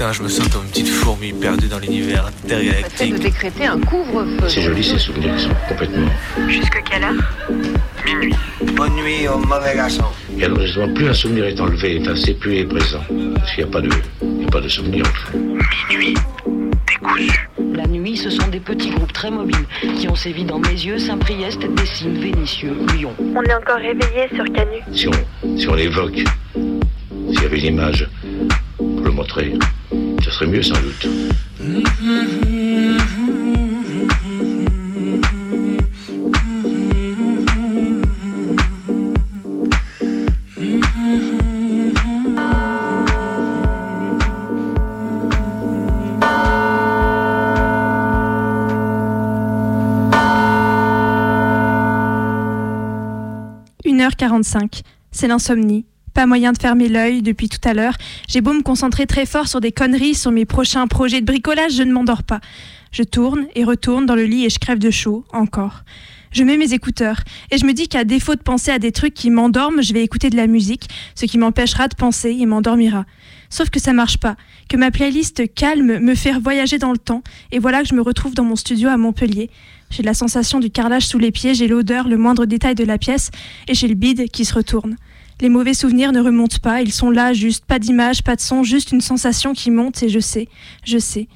Putain, je me sens comme une petite fourmi perdue dans l'univers intergalactique. de décréter un couvre-feu. C'est joli ces souvenirs qui sont complètement. Jusque quelle heure Minuit. Bonne nuit au mauvais garçon. Et alors justement, plus un souvenir est enlevé, enfin, c'est plus est présent. Parce qu'il n'y a pas de, il y a pas de souvenir. Enfin. Minuit. Décousu. La nuit, ce sont des petits groupes très mobiles qui ont sévi dans mes yeux, Saint-Priest, Dessines, Vénitieux, Lyon. On est encore réveillé sur Canu. Si on, si on l'évoque, s'il y avait une image pour le montrer, serait sans doute. « 1h45. C'est l'insomnie. Pas moyen de fermer l'œil depuis tout à l'heure. J'ai beau me concentrer très fort sur des conneries, sur mes prochains projets de bricolage, je ne m'endors pas. Je tourne et retourne dans le lit et je crève de chaud, encore. Je mets mes écouteurs et je me dis qu'à défaut de penser à des trucs qui m'endorment, je vais écouter de la musique, ce qui m'empêchera de penser et m'endormira. Sauf que ça marche pas, que ma playlist calme me fait voyager dans le temps, et voilà que je me retrouve dans mon studio à Montpellier. J'ai la sensation du carrelage sous les pieds, j'ai l'odeur, le moindre détail de la pièce, et j'ai le bide qui se retourne. Les mauvais souvenirs ne remontent pas, ils sont là, juste pas d'image, pas de son, juste une sensation qui monte, et je sais, je sais.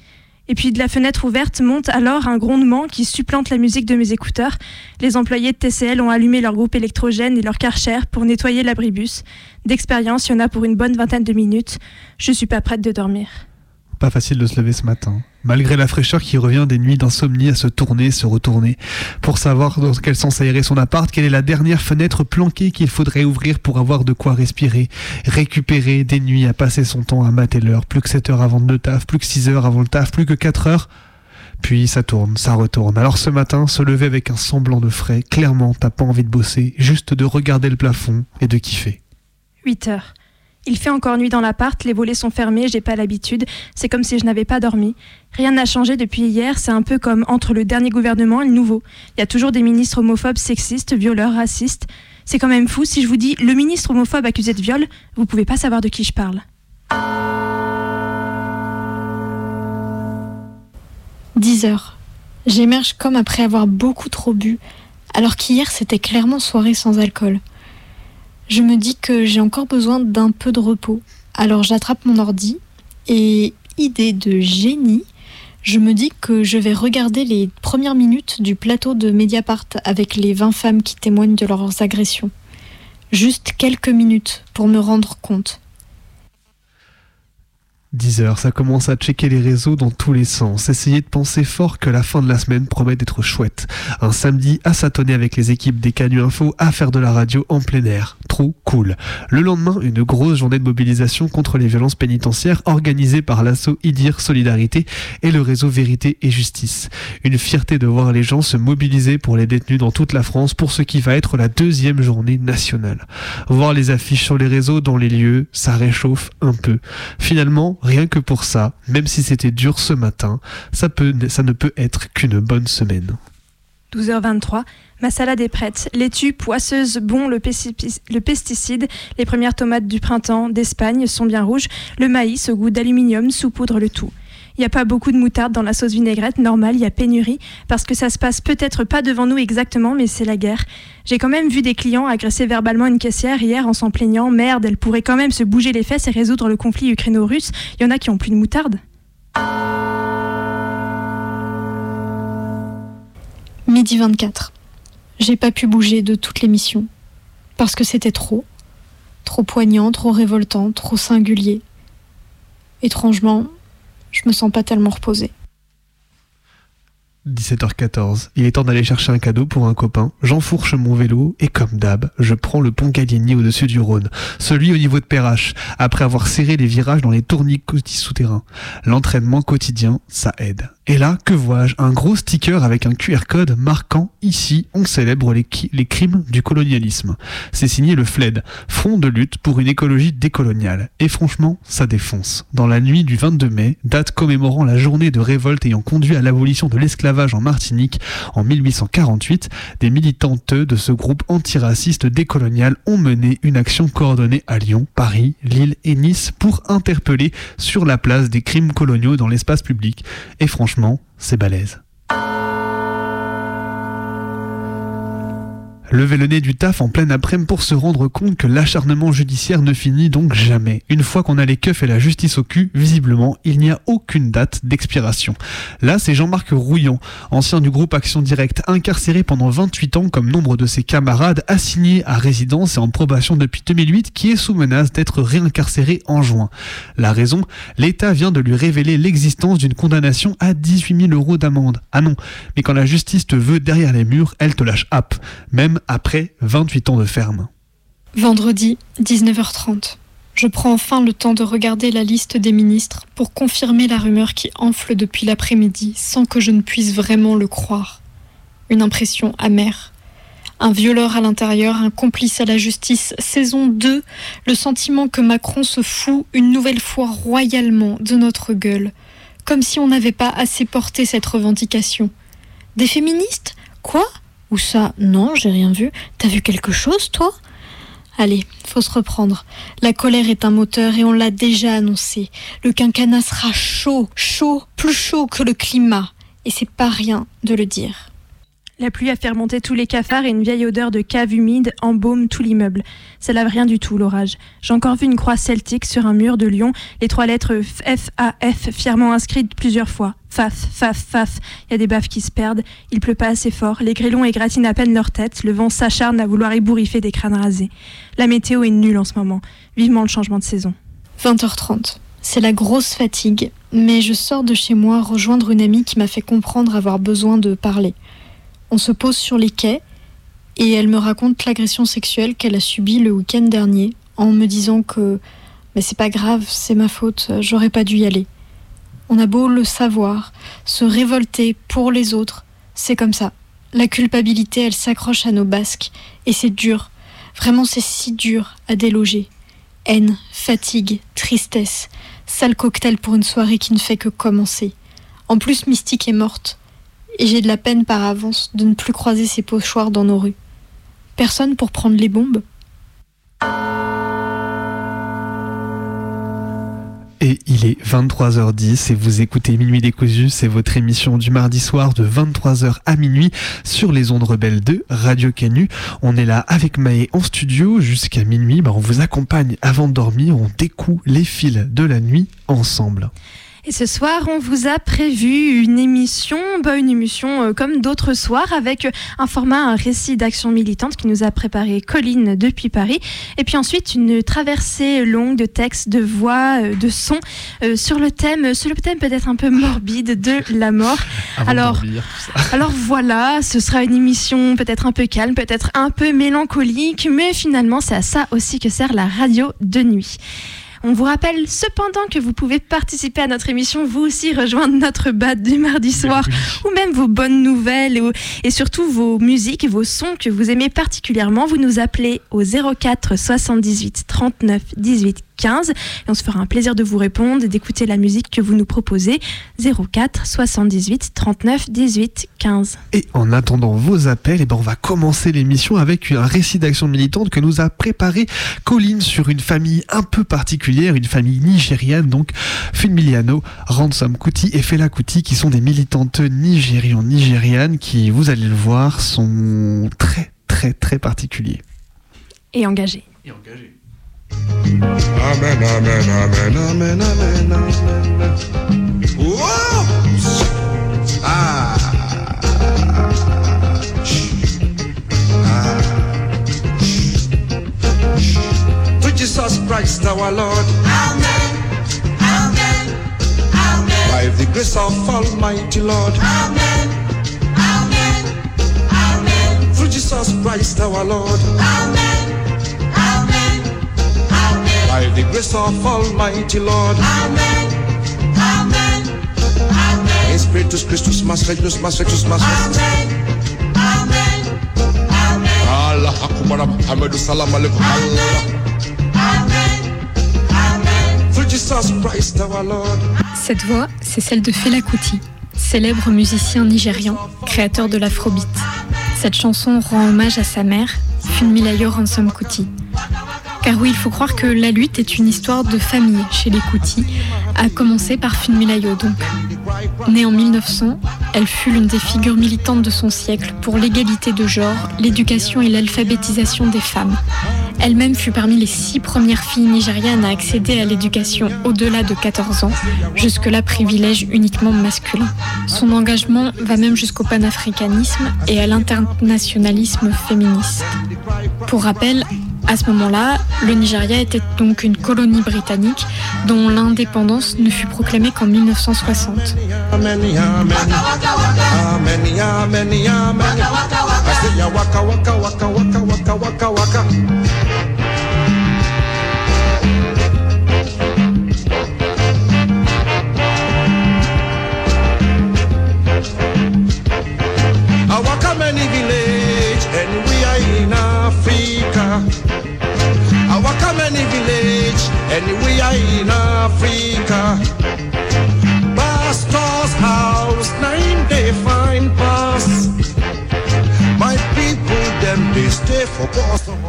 Et puis de la fenêtre ouverte monte alors un grondement qui supplante la musique de mes écouteurs. Les employés de TCL ont allumé leur groupe électrogène et leur karcher pour nettoyer l'abribus. D'expérience, il y en a pour une bonne vingtaine de minutes. Je suis pas prête de dormir. Pas facile de se lever ce matin. Malgré la fraîcheur qui revient des nuits d'insomnie à se tourner, se retourner, pour savoir dans quel sens aérer son appart, quelle est la dernière fenêtre planquée qu'il faudrait ouvrir pour avoir de quoi respirer, récupérer des nuits à passer son temps à mater l'heure, plus que 7 heures avant le taf, plus que 6 heures avant le taf, plus que 4 heures. Puis ça tourne, ça retourne. Alors ce matin, se lever avec un semblant de frais, clairement t'as pas envie de bosser, juste de regarder le plafond et de kiffer. 8 heures. Il fait encore nuit dans l'appart, les volets sont fermés, j'ai pas l'habitude, c'est comme si je n'avais pas dormi. Rien n'a changé depuis hier, c'est un peu comme entre le dernier gouvernement et le nouveau. Il y a toujours des ministres homophobes, sexistes, violeurs, racistes. C'est quand même fou, si je vous dis le ministre homophobe accusé de viol, vous pouvez pas savoir de qui je parle. 10 heures. J'émerge comme après avoir beaucoup trop bu, alors qu'hier c'était clairement soirée sans alcool. Je me dis que j'ai encore besoin d'un peu de repos. Alors j'attrape mon ordi et, idée de génie, je me dis que je vais regarder les premières minutes du plateau de Mediapart avec les 20 femmes qui témoignent de leurs agressions. Juste quelques minutes pour me rendre compte. 10 heures, ça commence à checker les réseaux dans tous les sens, essayer de penser fort que la fin de la semaine promet d'être chouette. Un samedi à s'atonner avec les équipes des Canu Info à faire de la radio en plein air. Trop cool. Le lendemain, une grosse journée de mobilisation contre les violences pénitentiaires organisée par l'assaut IDIR Solidarité et le réseau Vérité et Justice. Une fierté de voir les gens se mobiliser pour les détenus dans toute la France pour ce qui va être la deuxième journée nationale. Voir les affiches sur les réseaux dans les lieux, ça réchauffe un peu. Finalement, rien que pour ça, même si c'était dur ce matin, ça, ne peut être qu'une bonne semaine. 12h23, ma salade est prête. Laitue, poisseuse, bon, le, le pesticide, les premières tomates du printemps d'Espagne sont bien rouges, le maïs au goût d'aluminium saupoudre le tout. Il n'y a pas beaucoup de moutarde dans la sauce vinaigrette, normal, il y a pénurie, parce que ça se passe peut-être pas devant nous exactement, mais c'est la guerre. J'ai quand même vu des clients agresser verbalement une caissière hier en s'en plaignant, merde, elle pourrait quand même se bouger les fesses et résoudre le conflit ukraino-russe. Il y en a qui ont plus de moutarde. Midi 24. J'ai pas pu bouger de toute l'émission. Parce que c'était trop. Trop poignant, trop révoltant, trop singulier. Étrangement, je me sens pas tellement reposée. 17h14. Il est temps d'aller chercher un cadeau pour un copain. J'enfourche mon vélo et comme d'hab, je prends le pont Gallieni au-dessus du Rhône. Celui au niveau de Perrache, après avoir serré les virages dans les tournicotis souterrains. L'entraînement quotidien, ça aide. Et là, que vois-je? Un gros sticker avec un QR code marquant ici, on célèbre les, les crimes du colonialisme. C'est signé le FLED, Front de lutte pour une écologie décoloniale. Et franchement, ça défonce. Dans la nuit du 22 mai, date commémorant la journée de révolte ayant conduit à l'abolition de l'esclavage en Martinique en 1848. Des militantes de ce groupe antiraciste décolonial ont mené une action coordonnée à Lyon, Paris, Lille et Nice pour interpeller sur la place des crimes coloniaux dans l'espace public. Et franchement, c'est balèze. Lever le nez du taf en pleine après-midi pour se rendre compte que l'acharnement judiciaire ne finit donc jamais. Une fois qu'on a les keufs et la justice au cul, visiblement, il n'y a aucune date d'expiration. Là, c'est Jean-Marc Rouillon, ancien du groupe Action Directe, incarcéré pendant 28 ans comme nombre de ses camarades, assigné à résidence et en probation depuis 2008, qui est sous menace d'être réincarcéré en juin. La raison, l'État vient de lui révéler l'existence d'une condamnation à 18 000 euros d'amende. Ah non, mais quand la justice te veut derrière les murs, elle te lâche hop. Même après 28 ans de ferme. Vendredi, 19h30. Je prends enfin le temps de regarder la liste des ministres pour confirmer la rumeur qui enfle depuis l'après-midi sans que je ne puisse vraiment le croire. Une impression amère. Un violeur à l'intérieur, un complice à la justice, saison 2, le sentiment que Macron se fout une nouvelle fois royalement de notre gueule, comme si on n'avait pas assez porté cette revendication. Des féministes? Quoi? Ça, non, j'ai rien vu. T'as vu quelque chose, toi? Allez, faut se reprendre. La colère est un moteur et on l'a déjà annoncé. Le quinquennat sera chaud, chaud, plus chaud que le climat. Et c'est pas rien de le dire. La pluie a remonter tous les cafards et une vieille odeur de cave humide embaume tout l'immeuble. Ça lave rien du tout, l'orage. J'ai encore vu une croix celtique sur un mur de Lyon, les trois lettres F-A-F fièrement inscrites plusieurs fois. Faf, faf, faf. Il y a des baffes qui se perdent. Il pleut pas assez fort. Les grêlons égratignent à peine leur tête. Le vent s'acharne à vouloir ébouriffer des crânes rasés. La météo est nulle en ce moment. Vivement le changement de saison. 20h30. C'est la grosse fatigue, mais je sors de chez moi rejoindre une amie qui m'a fait comprendre avoir besoin de parler. On se pose sur les quais et elle me raconte l'agression sexuelle qu'elle a subie le week-end dernier en me disant que mais c'est pas grave, c'est ma faute, j'aurais pas dû y aller. On a beau le savoir, se révolter pour les autres, c'est comme ça. La culpabilité, elle s'accroche à nos basques et c'est dur. Vraiment, c'est si dur à déloger. Haine, fatigue, tristesse, sale cocktail pour une soirée qui ne fait que commencer. En plus, Mystique est morte et j'ai de la peine par avance de ne plus croiser ces pochoirs dans nos rues. Personne pour prendre les bombes Et il est 23h10 et vous écoutez Minuit décousu, c'est votre émission du mardi soir de 23h à minuit sur les ondes rebelles de Radio Canu. On est là avec Maë en studio jusqu'à minuit, bah on vous accompagne avant de dormir, on découle les fils de la nuit ensemble. Et ce soir, on vous a prévu une émission, bah une émission euh, comme d'autres soirs, avec un format, un récit d'action militante qui nous a préparé Colline depuis Paris. Et puis ensuite, une traversée longue de textes, de voix, euh, de sons euh, sur le thème, sur le thème peut-être un peu morbide de la mort. alors, alors voilà, ce sera une émission peut-être un peu calme, peut-être un peu mélancolique, mais finalement, c'est à ça aussi que sert la radio de nuit. On vous rappelle cependant que vous pouvez participer à notre émission, vous aussi rejoindre notre BAD du mardi soir, ou même vos bonnes nouvelles et, surtout vos musiques, vos sons que vous aimez particulièrement. Vous nous appelez au 04 78 39 18 15 et on se fera un plaisir de vous répondre et d'écouter la musique que vous nous proposez 04 78 39 18 15. Et en attendant vos appels, et eh ben on va commencer l'émission avec un récit d'action militante que nous a préparé Colline sur une famille un peu particulière, une famille nigériane donc Fulmiliano, Ransom Kuti et Fela Kuti qui sont des militantes nigérians nigérianes qui vous allez le voir sont très très très particuliers et engagés. Et engagés. Amen, amen, amen, amen, amen, amen. Whoa! Ah. ah. To Jesus Christ our Lord. Amen. Amen. Amen. By the grace of Almighty Lord. Amen. Amen. Amen. Through Jesus Christ our Lord. Amen. By the grace of Almighty Lord. Amen. Amen. Amen. Espíritus Christus más regios, más rectos, más Amen. Amen. Amen. Allah Akbar Muhammad salam alaikum. Amen. Amen. Through Jesus Christ our Lord. Cette voix, c'est celle de Fela Kuti. célèbre musicien nigérian, créateur de l'afrobeat. Cette chanson rend hommage à sa mère, Funmilayo Ransom Kuti. Car oui, il faut croire que la lutte est une histoire de famille chez les Kuti, à commencer par Funmilayo donc. Née en 1900, elle fut l'une des figures militantes de son siècle pour l'égalité de genre, l'éducation et l'alphabétisation des femmes. Elle-même fut parmi les six premières filles nigérianes à accéder à l'éducation au-delà de 14 ans, jusque-là privilège uniquement masculin. Son engagement va même jusqu'au panafricanisme et à l'internationalisme féministe. Pour rappel, à ce moment-là, le Nigeria était donc une colonie britannique dont l'indépendance ne fut proclamée qu'en 1960.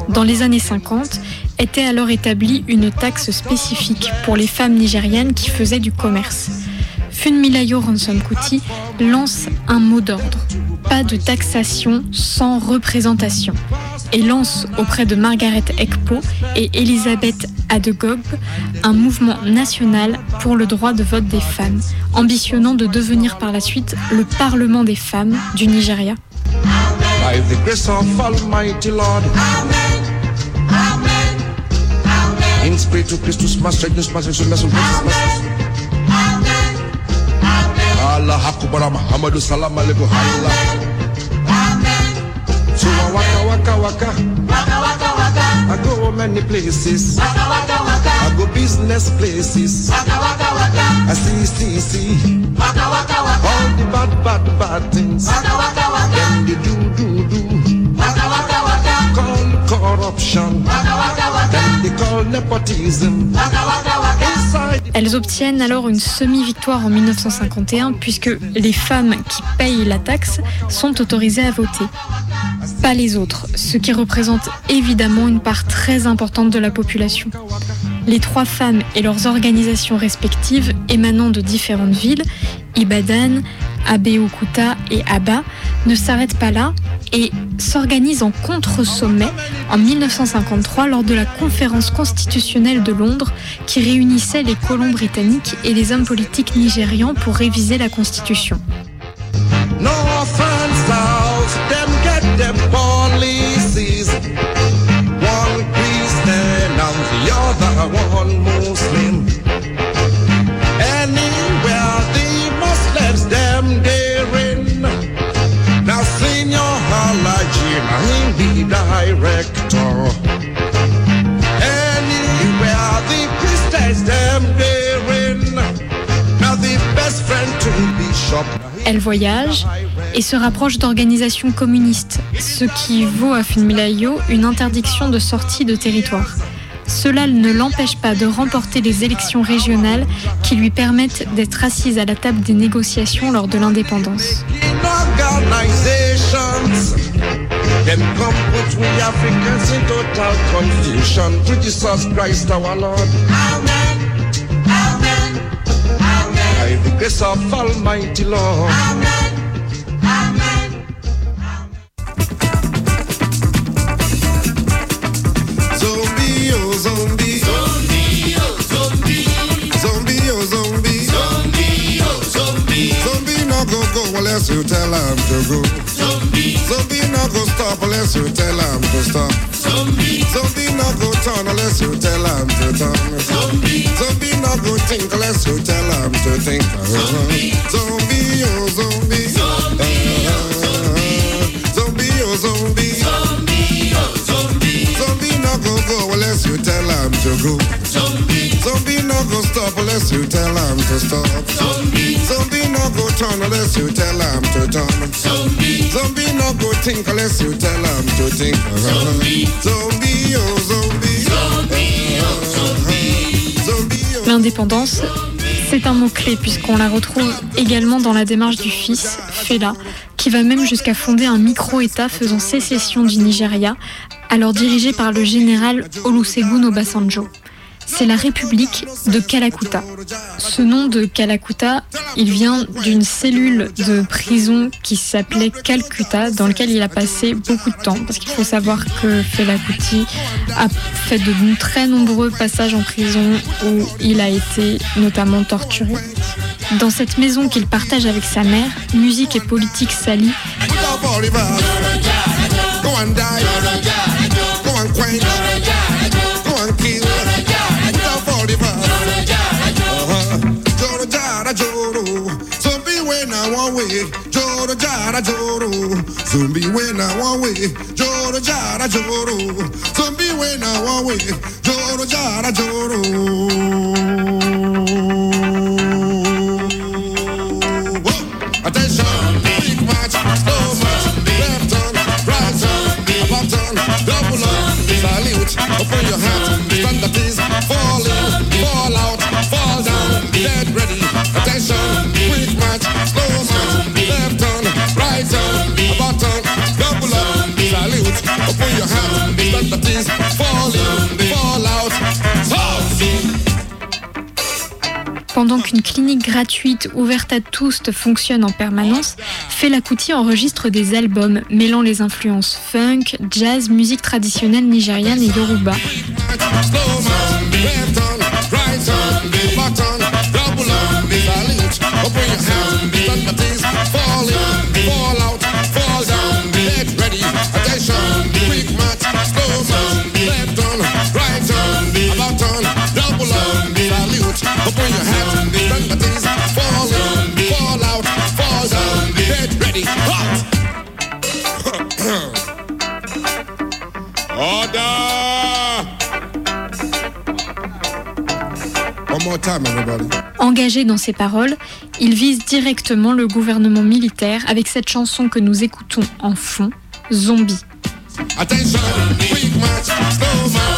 Dans les années 50, était alors établie une taxe spécifique pour les femmes nigérianes qui faisaient du commerce. Funmilayo Ransom Kuti lance un mot d'ordre pas de taxation sans représentation. Et lance auprès de Margaret Ekpo et Elisabeth Adegob un mouvement national pour le droit de vote des femmes, ambitionnant de devenir par la suite le Parlement des femmes du Nigeria. Allah Akbar Muhammadu Salam Alaikum Allah So I waka waka. Waka Waka waka waka. I go many places. Waka waka waka. I go business places. Waka waka waka. I see see see. Waka waka waka. All the bad bad bad things. Waka waka waka. Them they do do do. Waka waka waka. Call corruption. Waka waka waka. Them they call nepotism. Waka waka Elles obtiennent alors une semi-victoire en 1951 puisque les femmes qui payent la taxe sont autorisées à voter. Pas les autres, ce qui représente évidemment une part très importante de la population. Les trois femmes et leurs organisations respectives émanant de différentes villes, Ibadan, Abeokuta et Aba, ne s'arrêtent pas là et s'organisent en contre-sommet en 1953 lors de la conférence constitutionnelle de Londres qui réunissait les colons britanniques et les hommes politiques nigérians pour réviser la constitution. Elle voyage et se rapproche d'organisations communistes, ce qui vaut à Funmilayo une interdiction de sortie de territoire. Cela ne l'empêche pas de remporter les élections régionales qui lui permettent d'être assise à la table des négociations lors de l'indépendance. Grace of Almighty Lord. Amen. Amen. Zombie, oh zombie. Zombie, oh zombie. Zombie, oh zombie. Zombie, oh zombie. Zombie no go go unless you tell him to go. Zombie. Zombie no go stop unless you tell him to stop. Zombie. Zombie no go turn unless you tell him to turn. Zombie. Zombie no go think unless you tell him to think. Zombie. Zombie, oh zombie. Zombie, oh zombie. Zombie, oh zombie. Zombie, oh zombie. Zombie no go go unless you tell him to go. Zombie. Zombie no go stop unless you tell him to stop. Zombie. Zombie no go turn unless you tell him to turn. Zombie. Zombie no go think unless you tell him to think. Zombie. Zombie, oh zombie. Zombie, oh zombie. Zombie, oh L'indépendance, C'est un mot-clé puisqu'on la retrouve également dans la démarche du fils, Fela, qui va même jusqu'à fonder un micro-État faisant sécession du Nigeria, alors dirigé par le général Olusegun Obasanjo c'est la République de Kalakuta. Ce nom de Kalakuta, il vient d'une cellule de prison qui s'appelait Calcutta, dans laquelle il a passé beaucoup de temps. Parce qu'il faut savoir que Fela Kuti a fait de très nombreux passages en prison où il a été notamment torturé. Dans cette maison qu'il partage avec sa mère, musique et politique s'allient. Jara Joro. Zumbi when I one way, Joro Jara Joro. Zumbi when I one way, Joro Jara Joro. Attention, big match, slow match, left turn, right turn, up turn, double up, salute, open your hat, stand at ease, fall in, fall out, fall down, dead ready, attention, Pendant qu'une clinique gratuite ouverte à tous fonctionne en permanence, Fela Kuti enregistre des albums mêlant les influences funk, jazz, musique traditionnelle nigériane et yoruba. Engagé dans ses paroles, il vise directement le gouvernement militaire avec cette chanson que nous écoutons en fond, Zombie. Attention, quick match, slow match,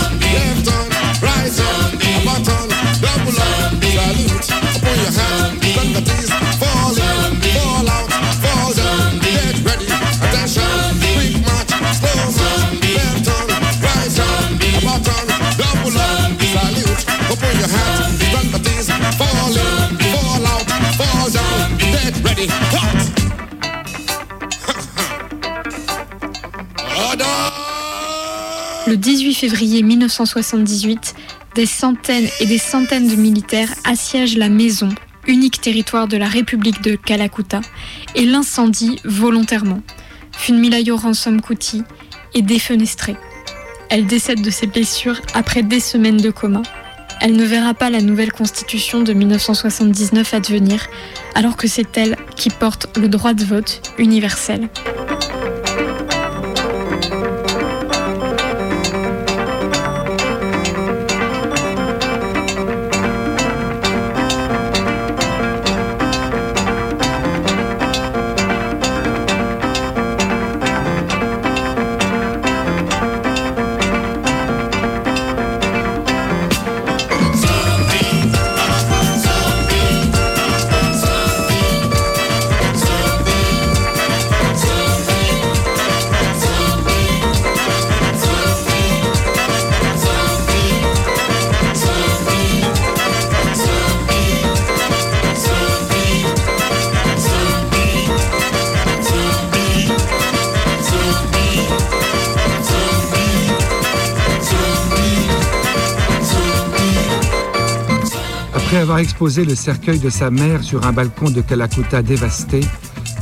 février 1978, des centaines et des centaines de militaires assiègent la maison, unique territoire de la République de Kalakuta, et l'incendie volontairement. Funmilayo Ransom Kuti est défenestrée. Elle décède de ses blessures après des semaines de coma. Elle ne verra pas la nouvelle constitution de 1979 advenir, alors que c'est elle qui porte le droit de vote universel. Avoir exposé le cercueil de sa mère sur un balcon de Kalakuta dévasté,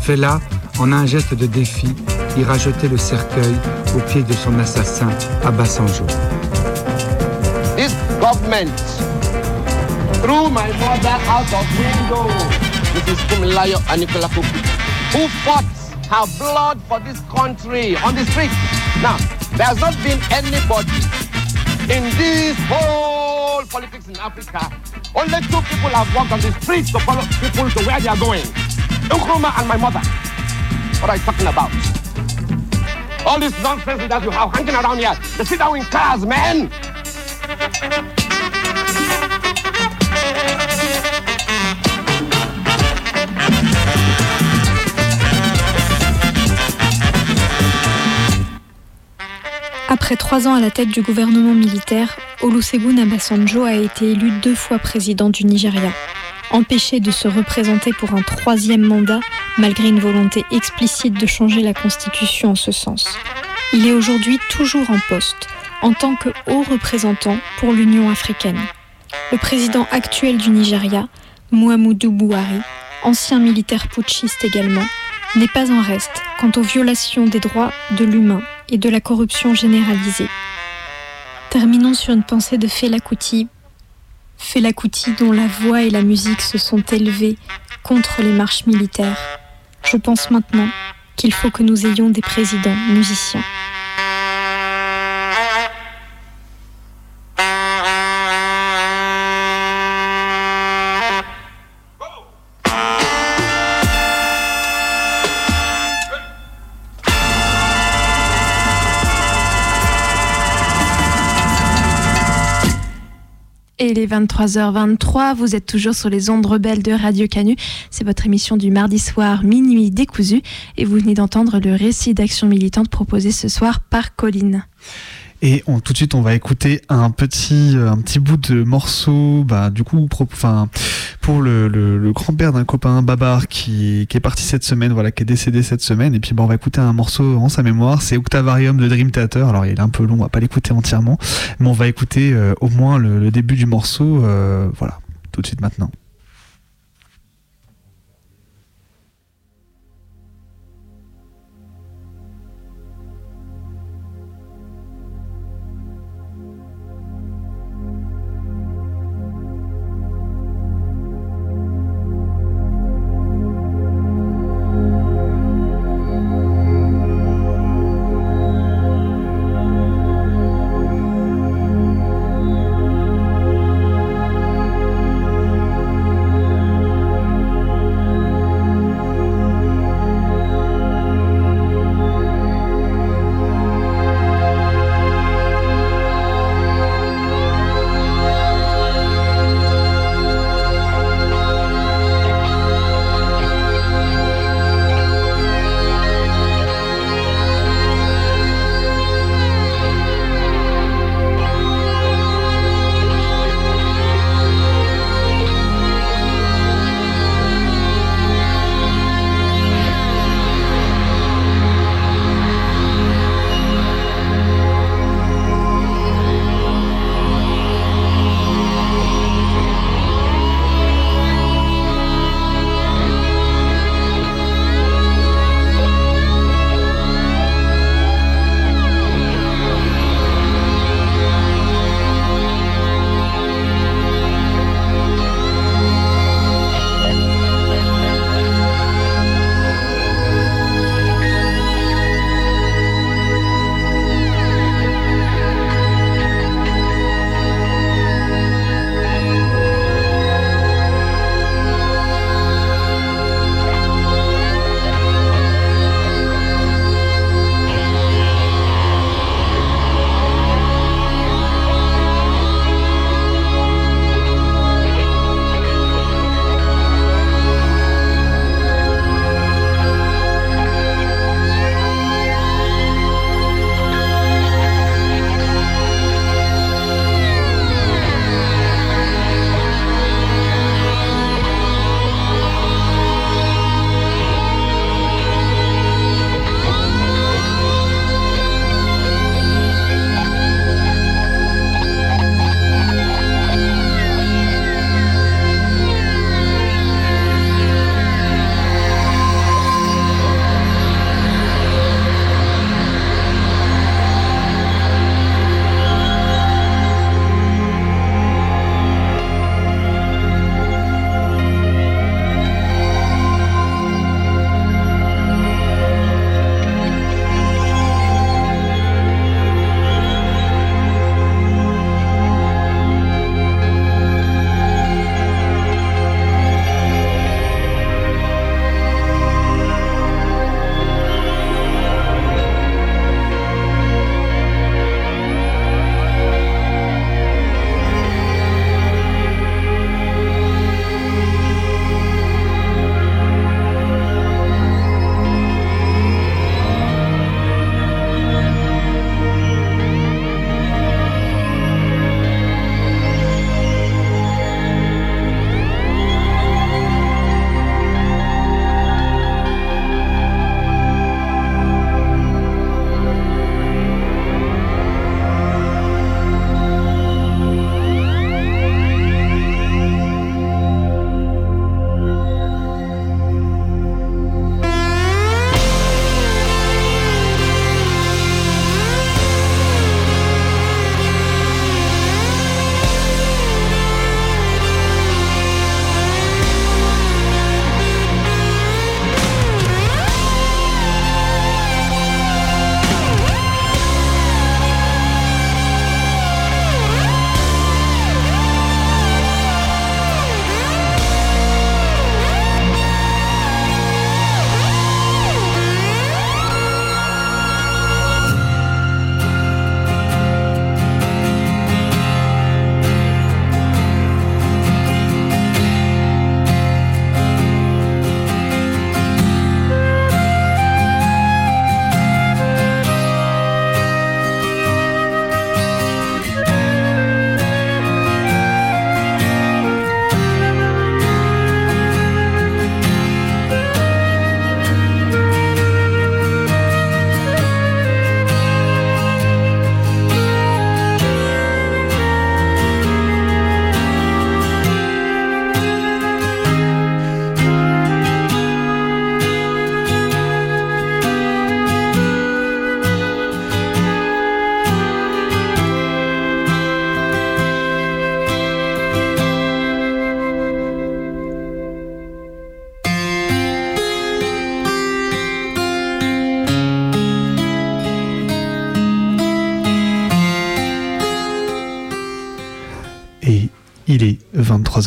Fela, en un geste de défi, ira jeter le cercueil au pied de son assassin, Abasanjo. This government threw my mother out of window. This is Kumilayo Anikolakuku, who fought her blood for this country on the street. Now, there has not been anybody in this whole politics in Africa only two people have walked on the streets to follow people to where they are going. Nkrumah and my mother. What are you talking about? All this nonsense that you have hanging around here. They sit down in cars, man. Après trois ans à la tête du gouvernement militaire, Olusegun Obasanjo a été élu deux fois président du Nigeria. Empêché de se représenter pour un troisième mandat, malgré une volonté explicite de changer la constitution en ce sens. Il est aujourd'hui toujours en poste, en tant que haut représentant pour l'Union africaine. Le président actuel du Nigeria, Muhammadu Buhari, ancien militaire putschiste également, n'est pas en reste quant aux violations des droits de l'humain et de la corruption généralisée. Terminons sur une pensée de Fela Kuti. Fela Kuti dont la voix et la musique se sont élevées contre les marches militaires. Je pense maintenant qu'il faut que nous ayons des présidents musiciens. Il est 23h23, vous êtes toujours sur les ondes rebelles de Radio Canu. C'est votre émission du mardi soir, minuit décousu. Et vous venez d'entendre le récit d'action militante proposé ce soir par Colline. Et on, tout de suite, on va écouter un petit, euh, un petit bout de morceau, bah, du coup, pro, pour le, grand-père d'un copain, Babar, qui, est parti cette semaine, voilà, qui est décédé cette semaine. Et puis, on va écouter un morceau en sa mémoire. C'est Octavarium de Dream Theater. Alors, il est un peu long, on va pas l'écouter entièrement, mais on va écouter euh, au moins le, le, début du morceau, euh, voilà, tout de suite maintenant.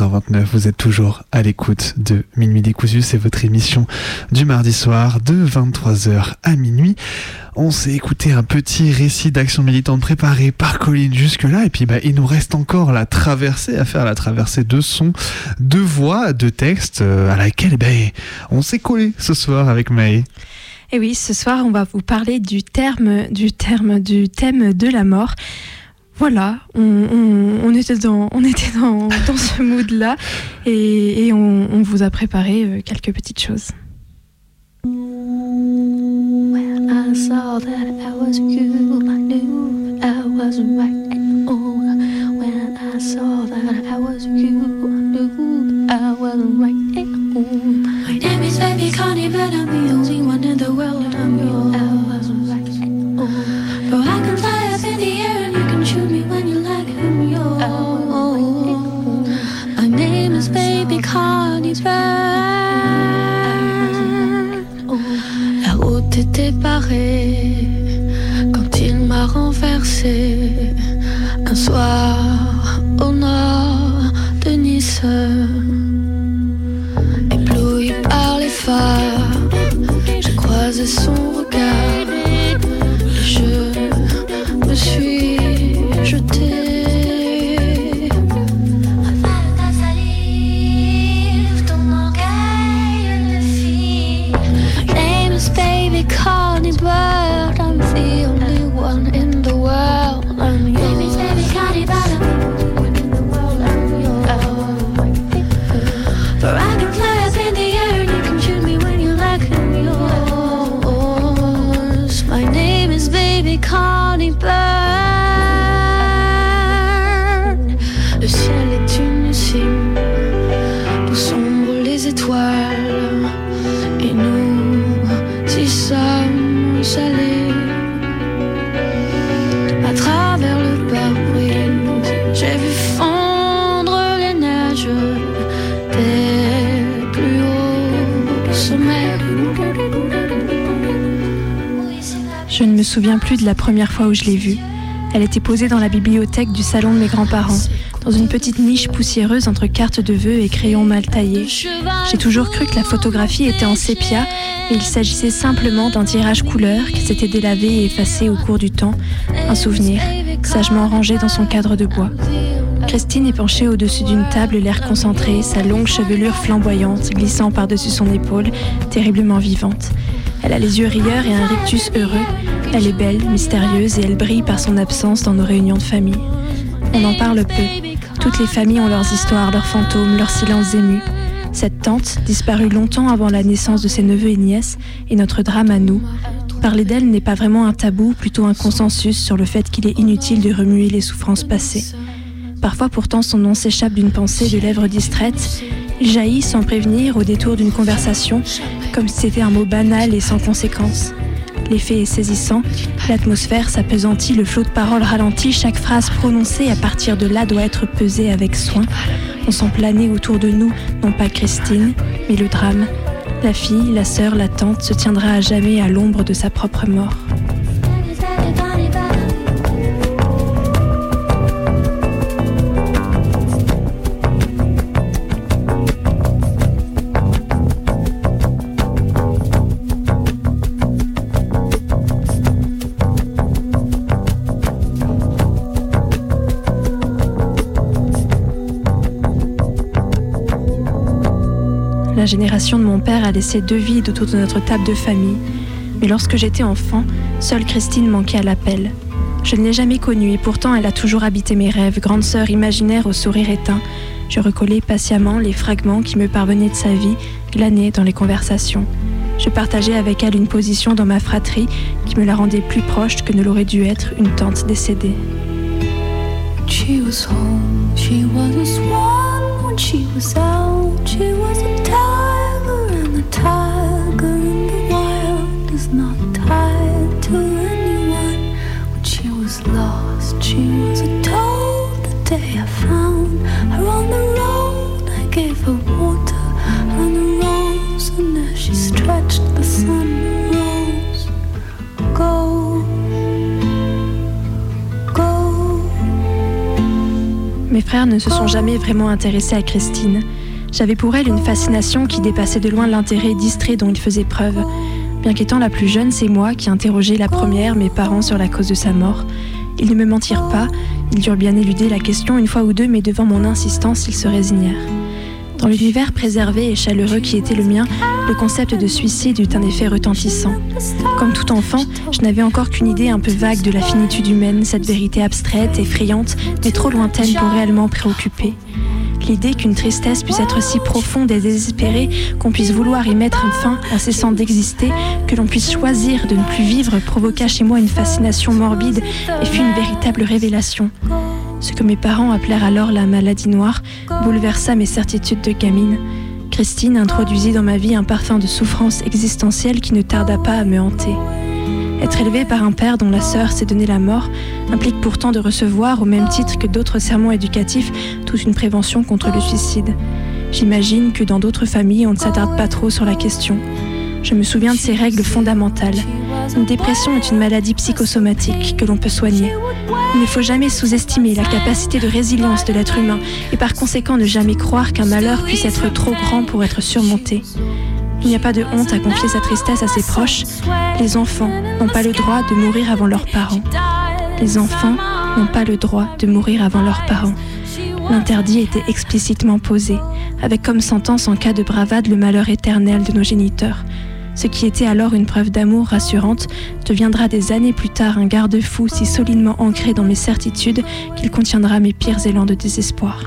23h29, vous êtes toujours à l'écoute de Minuit décousu, c'est votre émission du mardi soir de 23h à minuit. On s'est écouté un petit récit d'action militante préparé par Colline jusque-là, et puis bah, il nous reste encore la traversée à faire, la traversée de sons, de voix, de textes, euh, à laquelle bah, on s'est collé ce soir avec Maë. Et oui, ce soir, on va vous parler du terme, du terme, du thème de la mort. Voilà, on, on- on était dans, on était dans, dans ce mood-là et, et on, on vous a préparé euh, quelques petites choses. When I saw that I was you, I knew I was right. When I saw that I was you, I knew I was right. My name is Baby Connie, but I'm the only one in the world La route était barrée quand il m'a renversé un soir au nord de Nice. Ébloui par les phares, j'ai croisé son souviens plus de la première fois où je l'ai vue. Elle était posée dans la bibliothèque du salon de mes grands-parents, dans une petite niche poussiéreuse entre cartes de vœux et crayons mal taillés. J'ai toujours cru que la photographie était en sépia, mais il s'agissait simplement d'un tirage couleur qui s'était délavé et effacé au cours du temps, un souvenir, sagement rangé dans son cadre de bois. Christine est penchée au-dessus d'une table, l'air concentré, sa longue chevelure flamboyante glissant par-dessus son épaule, terriblement vivante. Elle a les yeux rieurs et un rictus heureux. Elle est belle, mystérieuse et elle brille par son absence dans nos réunions de famille. On en parle peu. Toutes les familles ont leurs histoires, leurs fantômes, leurs silences émus. Cette tante, disparue longtemps avant la naissance de ses neveux et nièces, est notre drame à nous. Parler d'elle n'est pas vraiment un tabou, plutôt un consensus sur le fait qu'il est inutile de remuer les souffrances passées. Parfois pourtant son nom s'échappe d'une pensée de lèvres distraites. Il jaillit sans prévenir au détour d'une conversation, comme si c'était un mot banal et sans conséquence. L'effet est saisissant, l'atmosphère s'apesantit, le flot de paroles ralentit, chaque phrase prononcée à partir de là doit être pesée avec soin. On sent planer autour de nous, non pas Christine, mais le drame. La fille, la sœur, la tante se tiendra à jamais à l'ombre de sa propre mort. Génération de mon père a laissé deux vides autour de notre table de famille. Mais lorsque j'étais enfant, seule Christine manquait à l'appel. Je ne l'ai jamais connue et pourtant elle a toujours habité mes rêves, grande sœur imaginaire au sourire éteint. Je recollais patiemment les fragments qui me parvenaient de sa vie, glanés dans les conversations. Je partageais avec elle une position dans ma fratrie qui me la rendait plus proche que ne l'aurait dû être une tante décédée. She was home, she was when she was out. Ne se sont jamais vraiment intéressés à Christine. J'avais pour elle une fascination qui dépassait de loin l'intérêt distrait dont il faisait preuve. Bien qu'étant la plus jeune, c'est moi qui interrogeai la première mes parents sur la cause de sa mort. Ils ne me mentirent pas, ils durent bien éluder la question une fois ou deux, mais devant mon insistance, ils se résignèrent. Dans l'univers préservé et chaleureux qui était le mien, le concept de suicide eut un effet retentissant. Comme tout enfant, je n'avais encore qu'une idée un peu vague de la finitude humaine, cette vérité abstraite, effrayante, mais trop lointaine pour réellement préoccuper. L'idée qu'une tristesse puisse être si profonde et désespérée qu'on puisse vouloir y mettre fin en cessant d'exister, que l'on puisse choisir de ne plus vivre provoqua chez moi une fascination morbide et fut une véritable révélation. Ce que mes parents appelèrent alors la maladie noire bouleversa mes certitudes de gamine. Christine introduisit dans ma vie un parfum de souffrance existentielle qui ne tarda pas à me hanter. Être élevé par un père dont la sœur s'est donné la mort implique pourtant de recevoir, au même titre que d'autres sermons éducatifs, toute une prévention contre le suicide. J'imagine que dans d'autres familles, on ne s'attarde pas trop sur la question. Je me souviens de ces règles fondamentales. Une dépression est une maladie psychosomatique que l'on peut soigner. Il ne faut jamais sous-estimer la capacité de résilience de l'être humain et par conséquent ne jamais croire qu'un malheur puisse être trop grand pour être surmonté. Il n'y a pas de honte à confier sa tristesse à ses proches. Les enfants n'ont pas le droit de mourir avant leurs parents. Les enfants n'ont pas le droit de mourir avant leurs parents. L'interdit était explicitement posé, avec comme sentence en cas de bravade le malheur éternel de nos géniteurs. Ce qui était alors une preuve d'amour rassurante deviendra des années plus tard un garde-fou si solidement ancré dans mes certitudes qu'il contiendra mes pires élans de désespoir.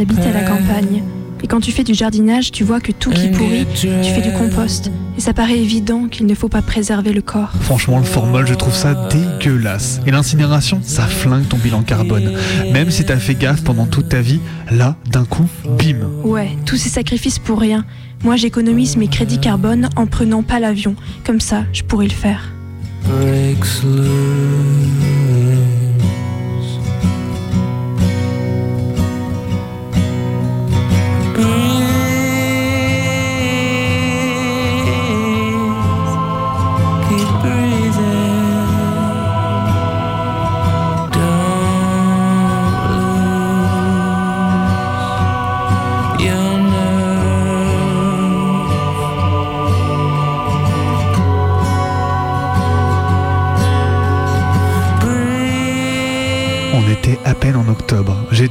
J'habite à la campagne. Et quand tu fais du jardinage, tu vois que tout qui pourrit, tu fais du compost. Et ça paraît évident qu'il ne faut pas préserver le corps. Franchement, le formol, je trouve ça dégueulasse. Et l'incinération, ça flingue ton bilan carbone. Même si t'as fait gaffe pendant toute ta vie, là, d'un coup, bim. Ouais, tous ces sacrifices pour rien. Moi, j'économise mes crédits carbone en prenant pas l'avion. Comme ça, je pourrais le faire.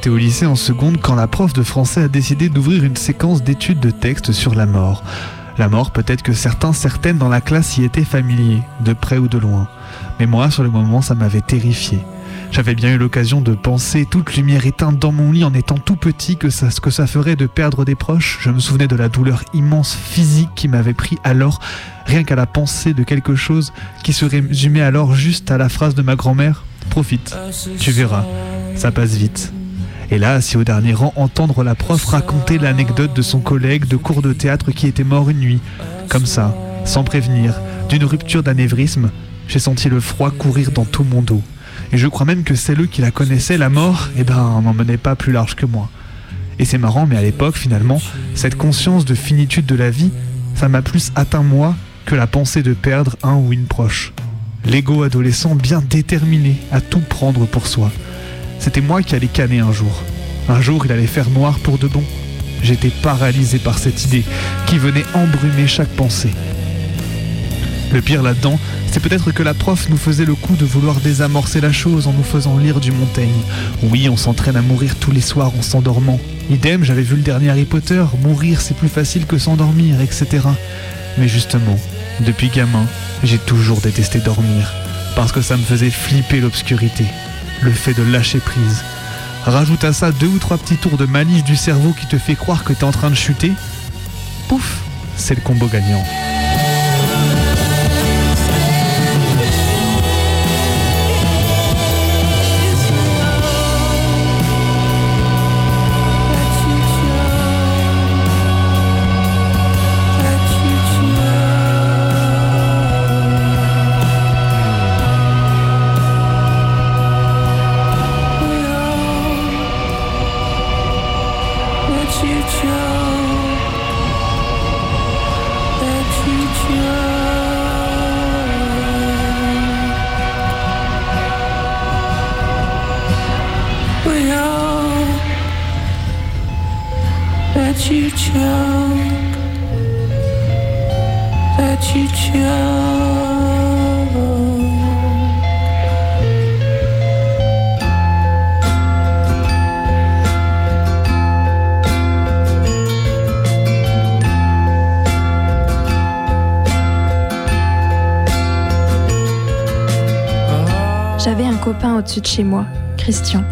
J'étais au lycée en seconde quand la prof de français a décidé d'ouvrir une séquence d'études de texte sur la mort. La mort, peut-être que certains, certaines dans la classe y étaient familiers, de près ou de loin. Mais moi, sur le moment, ça m'avait terrifié. J'avais bien eu l'occasion de penser, toute lumière éteinte dans mon lit en étant tout petit, que ce que ça ferait de perdre des proches. Je me souvenais de la douleur immense physique qui m'avait pris alors, rien qu'à la pensée de quelque chose qui se résumait alors juste à la phrase de ma grand-mère Profite, tu verras, ça passe vite. Et là, assis au dernier rang, entendre la prof raconter l'anecdote de son collègue de cours de théâtre qui était mort une nuit, comme ça, sans prévenir, d'une rupture d'anévrisme, j'ai senti le froid courir dans tout mon dos. Et je crois même que celle qui la connaissait, la mort, eh ben, n'en menait pas plus large que moi. Et c'est marrant, mais à l'époque, finalement, cette conscience de finitude de la vie, ça m'a plus atteint moi que la pensée de perdre un ou une proche. L'ego adolescent bien déterminé à tout prendre pour soi. C'était moi qui allais canner un jour. Un jour, il allait faire noir pour de bon. J'étais paralysé par cette idée qui venait embrumer chaque pensée. Le pire là-dedans, c'est peut-être que la prof nous faisait le coup de vouloir désamorcer la chose en nous faisant lire du Montaigne. Oui, on s'entraîne à mourir tous les soirs en s'endormant. Idem, j'avais vu le dernier Harry Potter, mourir c'est plus facile que s'endormir, etc. Mais justement, depuis gamin, j'ai toujours détesté dormir, parce que ça me faisait flipper l'obscurité, le fait de lâcher prise. Rajoute à ça deux ou trois petits tours de malice du cerveau qui te fait croire que t'es en train de chuter. Pouf, c'est le combo gagnant. Au-dessus de chez moi, Christian.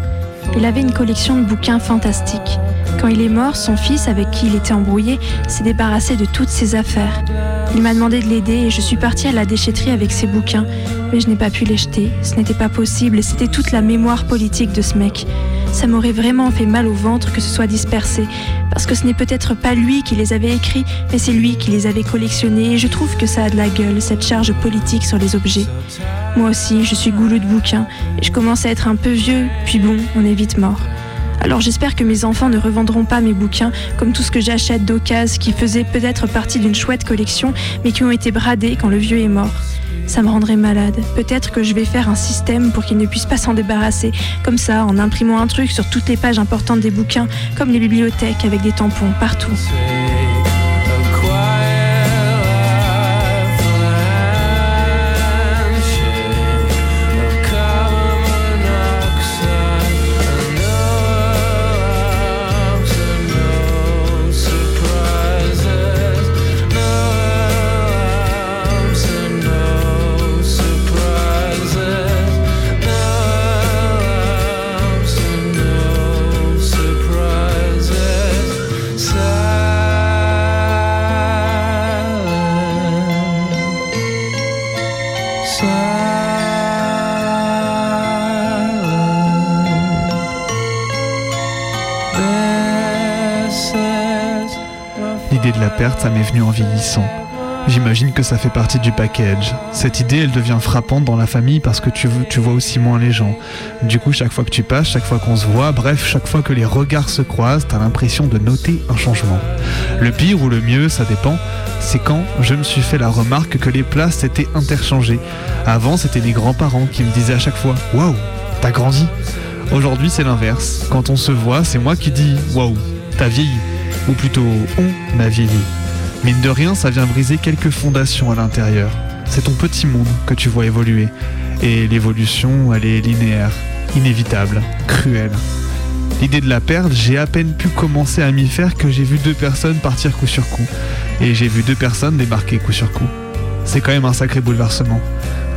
Il avait une collection de bouquins fantastiques. Quand il est mort, son fils, avec qui il était embrouillé, s'est débarrassé de toutes ses affaires. Il m'a demandé de l'aider et je suis partie à la déchetterie avec ses bouquins, mais je n'ai pas pu les jeter. Ce n'était pas possible et c'était toute la mémoire politique de ce mec. Ça m'aurait vraiment fait mal au ventre que ce soit dispersé, parce que ce n'est peut-être pas lui qui les avait écrits, mais c'est lui qui les avait collectionnés et je trouve que ça a de la gueule, cette charge politique sur les objets. Moi aussi, je suis goulou de bouquins et je commence à être un peu vieux, puis bon, on est vite mort. Alors j'espère que mes enfants ne revendront pas mes bouquins comme tout ce que j'achète d'occasion qui faisait peut-être partie d'une chouette collection mais qui ont été bradés quand le vieux est mort. Ça me rendrait malade. Peut-être que je vais faire un système pour qu'ils ne puissent pas s'en débarrasser, comme ça, en imprimant un truc sur toutes les pages importantes des bouquins, comme les bibliothèques avec des tampons partout. L'idée de la perte, ça m'est venu en vieillissant. J'imagine que ça fait partie du package. Cette idée, elle devient frappante dans la famille parce que tu, vois aussi moins les gens. Du coup, chaque fois que tu passes, chaque fois qu'on se voit, bref, chaque fois que les regards se croisent, t'as l'impression de noter un changement. Le pire ou le mieux, ça dépend, c'est quand je me suis fait la remarque que les places étaient interchangées. Avant, c'était les grands-parents qui me disaient à chaque fois Waouh, t'as grandi Aujourd'hui, c'est l'inverse. Quand on se voit, c'est moi qui dis Waouh, t'as vieilli. Ou plutôt, on a vieilli. Mine de rien, ça vient briser quelques fondations à l'intérieur. C'est ton petit monde que tu vois évoluer. Et l'évolution, elle est linéaire, inévitable, cruelle. L'idée de la perdre, j'ai à peine pu commencer à m'y faire que j'ai vu deux personnes partir coup sur coup. Et j'ai vu deux personnes débarquer coup sur coup. C'est quand même un sacré bouleversement.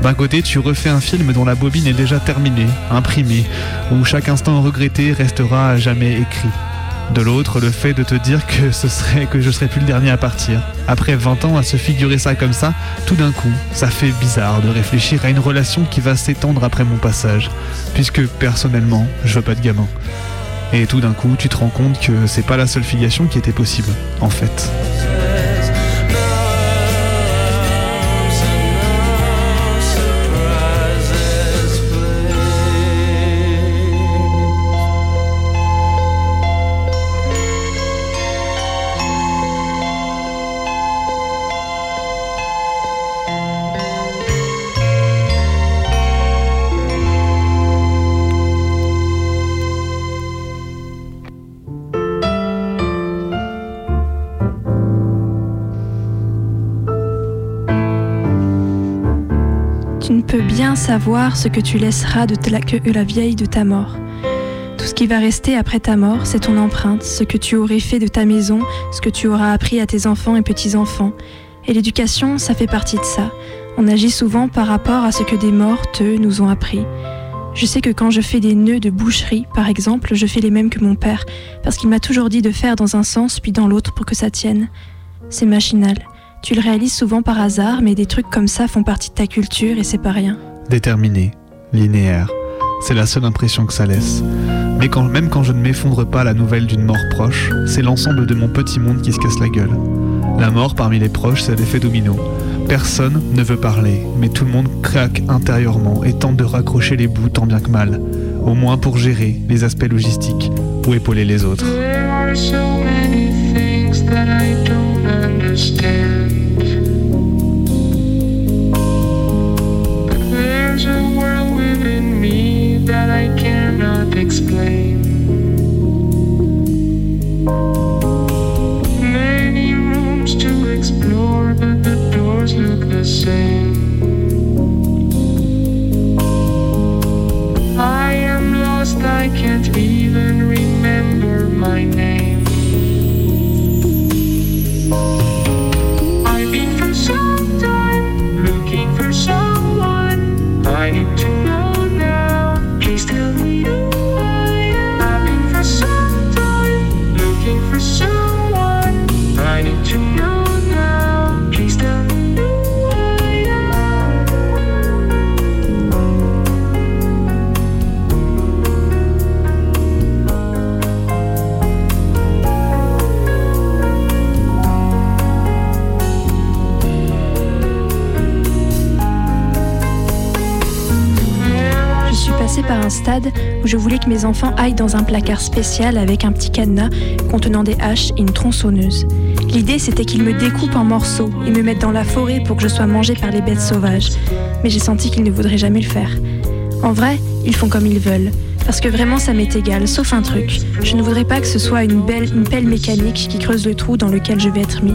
D'un côté, tu refais un film dont la bobine est déjà terminée, imprimée, où chaque instant regretté restera à jamais écrit. De l'autre, le fait de te dire que ce serait que je serais plus le dernier à partir. Après 20 ans à se figurer ça comme ça, tout d'un coup, ça fait bizarre de réfléchir à une relation qui va s'étendre après mon passage, puisque personnellement, je veux pas de gamin. Et tout d'un coup, tu te rends compte que c'est pas la seule filiation qui était possible, en fait. Tu ne peux bien savoir ce que tu laisseras de la, vieille de ta mort. Tout ce qui va rester après ta mort, c'est ton empreinte, ce que tu aurais fait de ta maison, ce que tu auras appris à tes enfants et petits-enfants. Et l'éducation, ça fait partie de ça. On agit souvent par rapport à ce que des morts, eux, nous ont appris. Je sais que quand je fais des nœuds de boucherie, par exemple, je fais les mêmes que mon père, parce qu'il m'a toujours dit de faire dans un sens puis dans l'autre pour que ça tienne. C'est machinal. Tu le réalises souvent par hasard, mais des trucs comme ça font partie de ta culture et c'est pas rien. Déterminé, linéaire, c'est la seule impression que ça laisse. Mais quand, même quand je ne m'effondre pas à la nouvelle d'une mort proche, c'est l'ensemble de mon petit monde qui se casse la gueule. La mort parmi les proches, c'est l'effet domino. Personne ne veut parler, mais tout le monde craque intérieurement et tente de raccrocher les bouts tant bien que mal, au moins pour gérer les aspects logistiques ou épauler les autres. There are so many things that I don't understand. That I cannot explain. Many rooms to explore, but the doors look the same. I am lost, I can't even remember my name. Où je voulais que mes enfants aillent dans un placard spécial avec un petit cadenas contenant des haches et une tronçonneuse. L'idée c'était qu'ils me découpent en morceaux et me mettent dans la forêt pour que je sois mangée par les bêtes sauvages. Mais j'ai senti qu'ils ne voudraient jamais le faire. En vrai, ils font comme ils veulent. Parce que vraiment ça m'est égal, sauf un truc. Je ne voudrais pas que ce soit une, belle, une pelle mécanique qui creuse le trou dans lequel je vais être mis.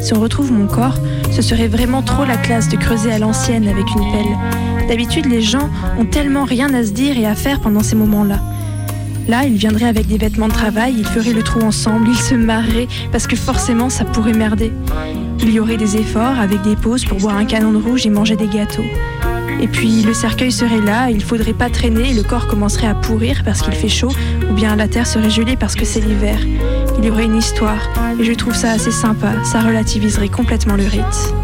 Si on retrouve mon corps, ce serait vraiment trop la classe de creuser à l'ancienne avec une pelle. D'habitude, les gens ont tellement rien à se dire et à faire pendant ces moments-là. Là, ils viendraient avec des vêtements de travail, ils feraient le trou ensemble, ils se marreraient parce que forcément ça pourrait merder. Il y aurait des efforts avec des pauses pour boire un canon de rouge et manger des gâteaux. Et puis le cercueil serait là, il faudrait pas traîner, le corps commencerait à pourrir parce qu'il fait chaud, ou bien la terre serait gelée parce que c'est l'hiver. Il y aurait une histoire, et je trouve ça assez sympa, ça relativiserait complètement le rite.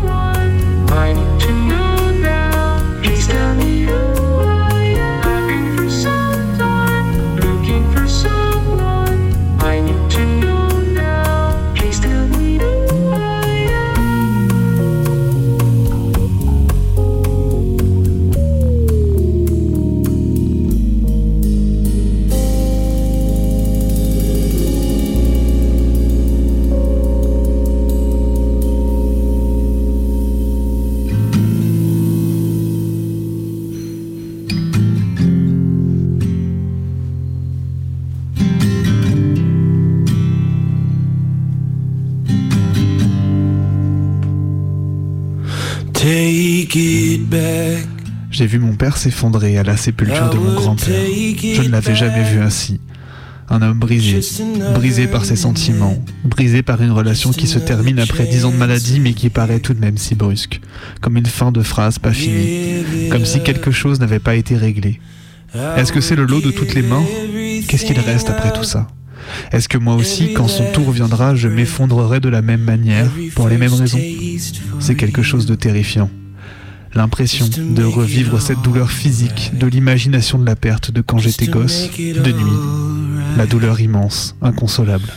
J'ai vu mon père s'effondrer à la sépulture de mon grand-père. Je ne l'avais jamais vu ainsi. Un homme brisé, brisé par ses sentiments, brisé par une relation qui se termine après dix ans de maladie mais qui paraît tout de même si brusque, comme une fin de phrase pas finie, comme si quelque chose n'avait pas été réglé. Est-ce que c'est le lot de toutes les morts Qu'est-ce qu'il reste après tout ça Est-ce que moi aussi, quand son tour viendra, je m'effondrerai de la même manière, pour les mêmes raisons C'est quelque chose de terrifiant. L'impression de revivre cette douleur physique, de l'imagination de la perte de quand j'étais gosse, de nuit. La douleur immense, inconsolable.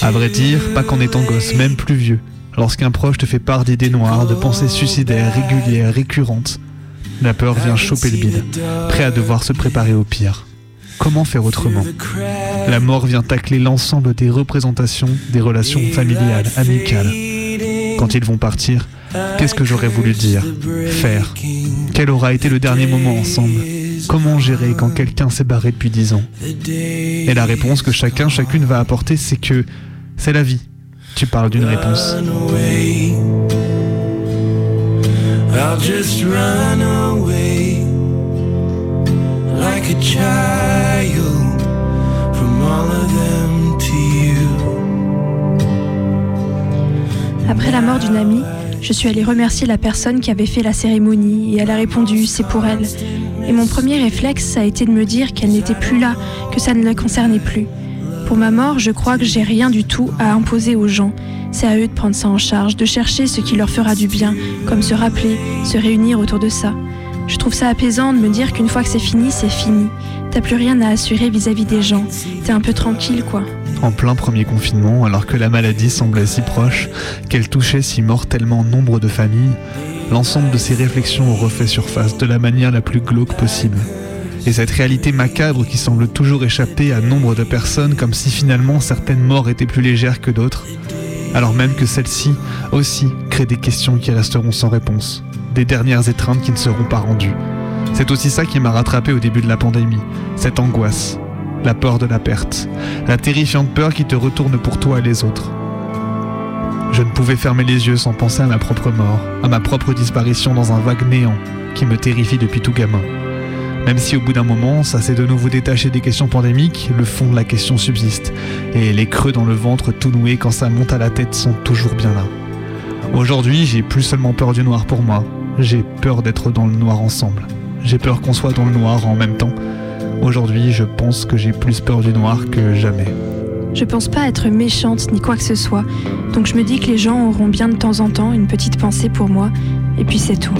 À vrai dire, pas qu'en étant gosse, même plus vieux. Lorsqu'un proche te fait part d'idées noires, de pensées suicidaires régulières, récurrentes, la peur vient choper le bide, prêt à devoir se préparer au pire. Comment faire autrement? La mort vient tacler l'ensemble des représentations des relations familiales, amicales. Quand ils vont partir, qu'est-ce que j'aurais voulu dire, faire? Quel aura été le dernier moment ensemble? Comment gérer quand quelqu'un s'est barré depuis dix ans? Et la réponse que chacun, chacune va apporter, c'est que c'est la vie. Tu parles d'une réponse. I'll just run away like a child from all of them to you. Après la mort d'une amie, je suis allée remercier la personne qui avait fait la cérémonie et elle a répondu c'est pour elle. Et mon premier réflexe a été de me dire qu'elle n'était plus là, que ça ne la concernait plus. Pour ma mort, je crois que j'ai rien du tout à imposer aux gens. C'est à eux de prendre ça en charge, de chercher ce qui leur fera du bien, comme se rappeler, se réunir autour de ça. Je trouve ça apaisant de me dire qu'une fois que c'est fini, c'est fini. T'as plus rien à assurer vis-à-vis des gens. T'es un peu tranquille, quoi. En plein premier confinement, alors que la maladie semblait si proche, qu'elle touchait si mortellement nombre de familles, l'ensemble de ces réflexions ont refait surface de la manière la plus glauque possible. Et cette réalité macabre qui semble toujours échapper à nombre de personnes comme si finalement certaines morts étaient plus légères que d'autres, alors même que celles-ci aussi créent des questions qui resteront sans réponse, des dernières étreintes qui ne seront pas rendues. C'est aussi ça qui m'a rattrapé au début de la pandémie, cette angoisse, la peur de la perte, la terrifiante peur qui te retourne pour toi et les autres. Je ne pouvais fermer les yeux sans penser à ma propre mort, à ma propre disparition dans un vague néant qui me terrifie depuis tout gamin. Même si au bout d'un moment, ça s'est de nouveau détaché des questions pandémiques, le fond de la question subsiste, et les creux dans le ventre tout noués quand ça monte à la tête sont toujours bien là. Aujourd'hui, j'ai plus seulement peur du noir pour moi, j'ai peur d'être dans le noir ensemble. J'ai peur qu'on soit dans le noir en même temps. Aujourd'hui, je pense que j'ai plus peur du noir que jamais. Je pense pas être méchante ni quoi que ce soit, donc je me dis que les gens auront bien de temps en temps une petite pensée pour moi, et puis c'est tout.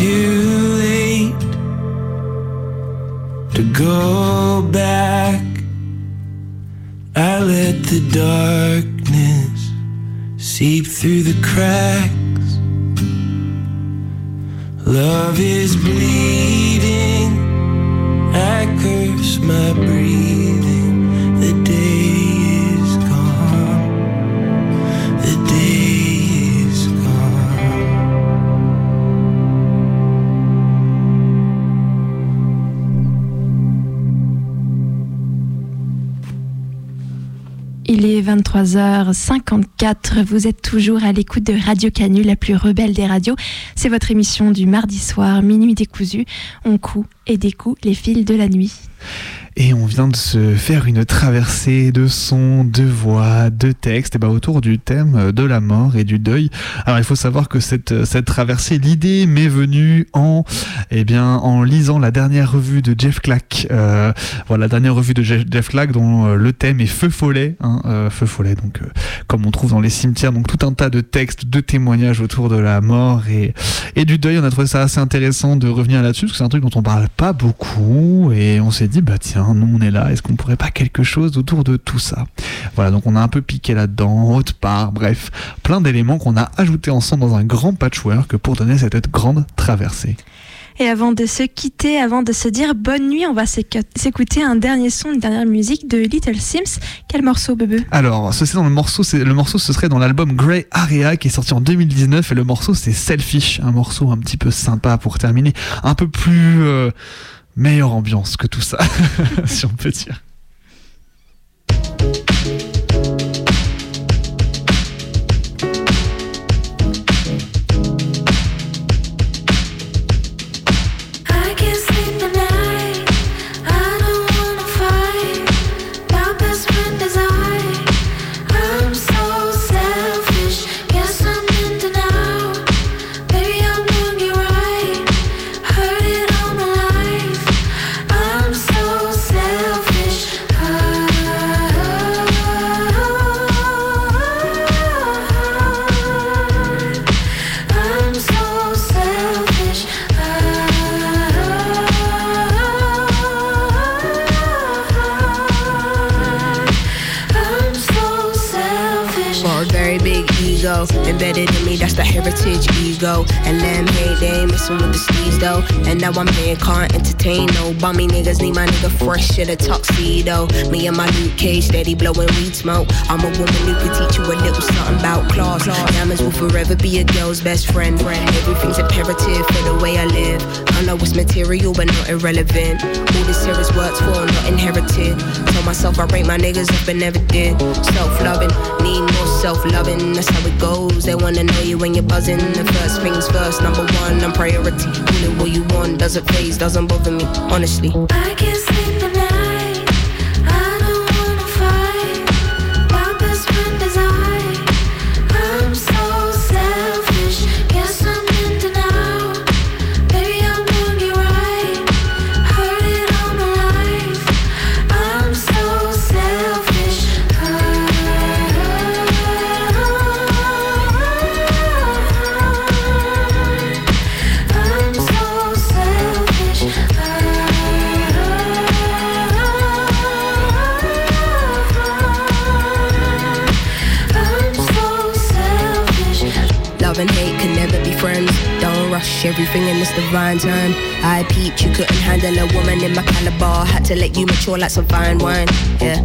Too late to go back. I let the darkness seep through the cracks. Love is bleeding. I curse my breathing. 23h54, vous êtes toujours à l'écoute de Radio Canu, la plus rebelle des radios. C'est votre émission du mardi soir, minuit décousu. On coud et découd les fils de la nuit. Et on vient de se faire une traversée de sons, de voix, de textes et ben autour du thème de la mort et du deuil. Alors il faut savoir que cette, cette traversée, l'idée m'est venue en, eh bien, en lisant la dernière revue de Jeff Clack. Euh, voilà, la dernière revue de Jeff, Clack dont euh, le thème est Feu follet. Hein, euh, feu follet, donc euh, comme on trouve dans les cimetières. Donc tout un tas de textes, de témoignages autour de la mort et, et du deuil. On a trouvé ça assez intéressant de revenir là-dessus parce que c'est un truc dont on parle pas beaucoup et on s'est dit, bah tiens, nous on est là, est-ce qu'on pourrait pas quelque chose autour de tout ça? Voilà, donc on a un peu piqué là-dedans, haute part, bref, plein d'éléments qu'on a ajoutés ensemble dans un grand patchwork pour donner cette grande traversée. Et avant de se quitter, avant de se dire bonne nuit, on va s'éc- s'écouter un dernier son, une dernière musique de Little Sims. Quel morceau, Bebe Alors, ce c'est dans le morceau, c'est le morceau, ce serait dans l'album Grey Area qui est sorti en 2019 et le morceau c'est Selfish, un morceau un petit peu sympa pour terminer, un peu plus euh, meilleure ambiance que tout ça, si on peut dire. Tuxedo. Me and my Luke Cage steady blowing weed smoke. I'm a woman who can teach you a little something about class. Diamonds will forever be a girl's best friend. Everything's imperative for the way I live. I know it's material but not irrelevant. All this here is worked for, not inherited. Tell myself I rate my niggas up and never did. Self loving, need more self loving. That's how it goes. They wanna know you when you're buzzing. The first things first, number one, I'm priority. Call it what you want, doesn't phase, doesn't bother me, honestly. I can't sleep everything in this divine time. I peeped, you couldn't handle a woman in my caliber. Had to let you mature like some fine wine. Yeah,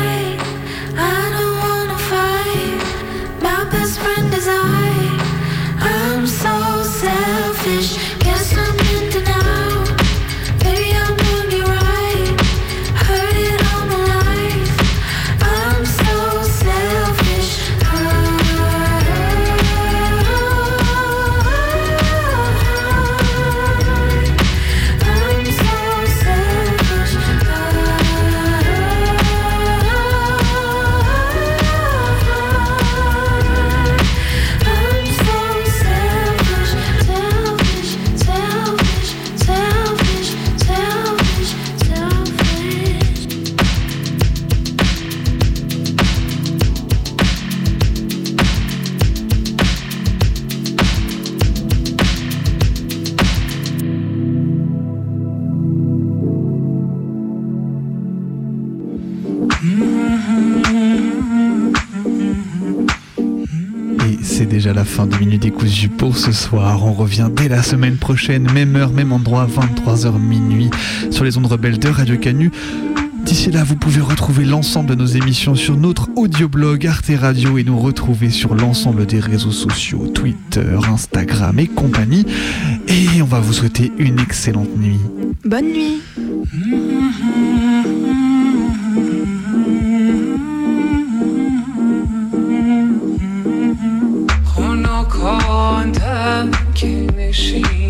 Selfish. La fin de Minute Décousu pour ce soir. On revient dès la semaine prochaine, même heure, même endroit, 23h minuit, sur les ondes rebelles de Radio Canu. D'ici là, vous pouvez retrouver l'ensemble de nos émissions sur notre audioblog Arte Radio et nous retrouver sur l'ensemble des réseaux sociaux, Twitter, Instagram et compagnie. Et on va vous souhaiter une excellente nuit. Bonne nuit. she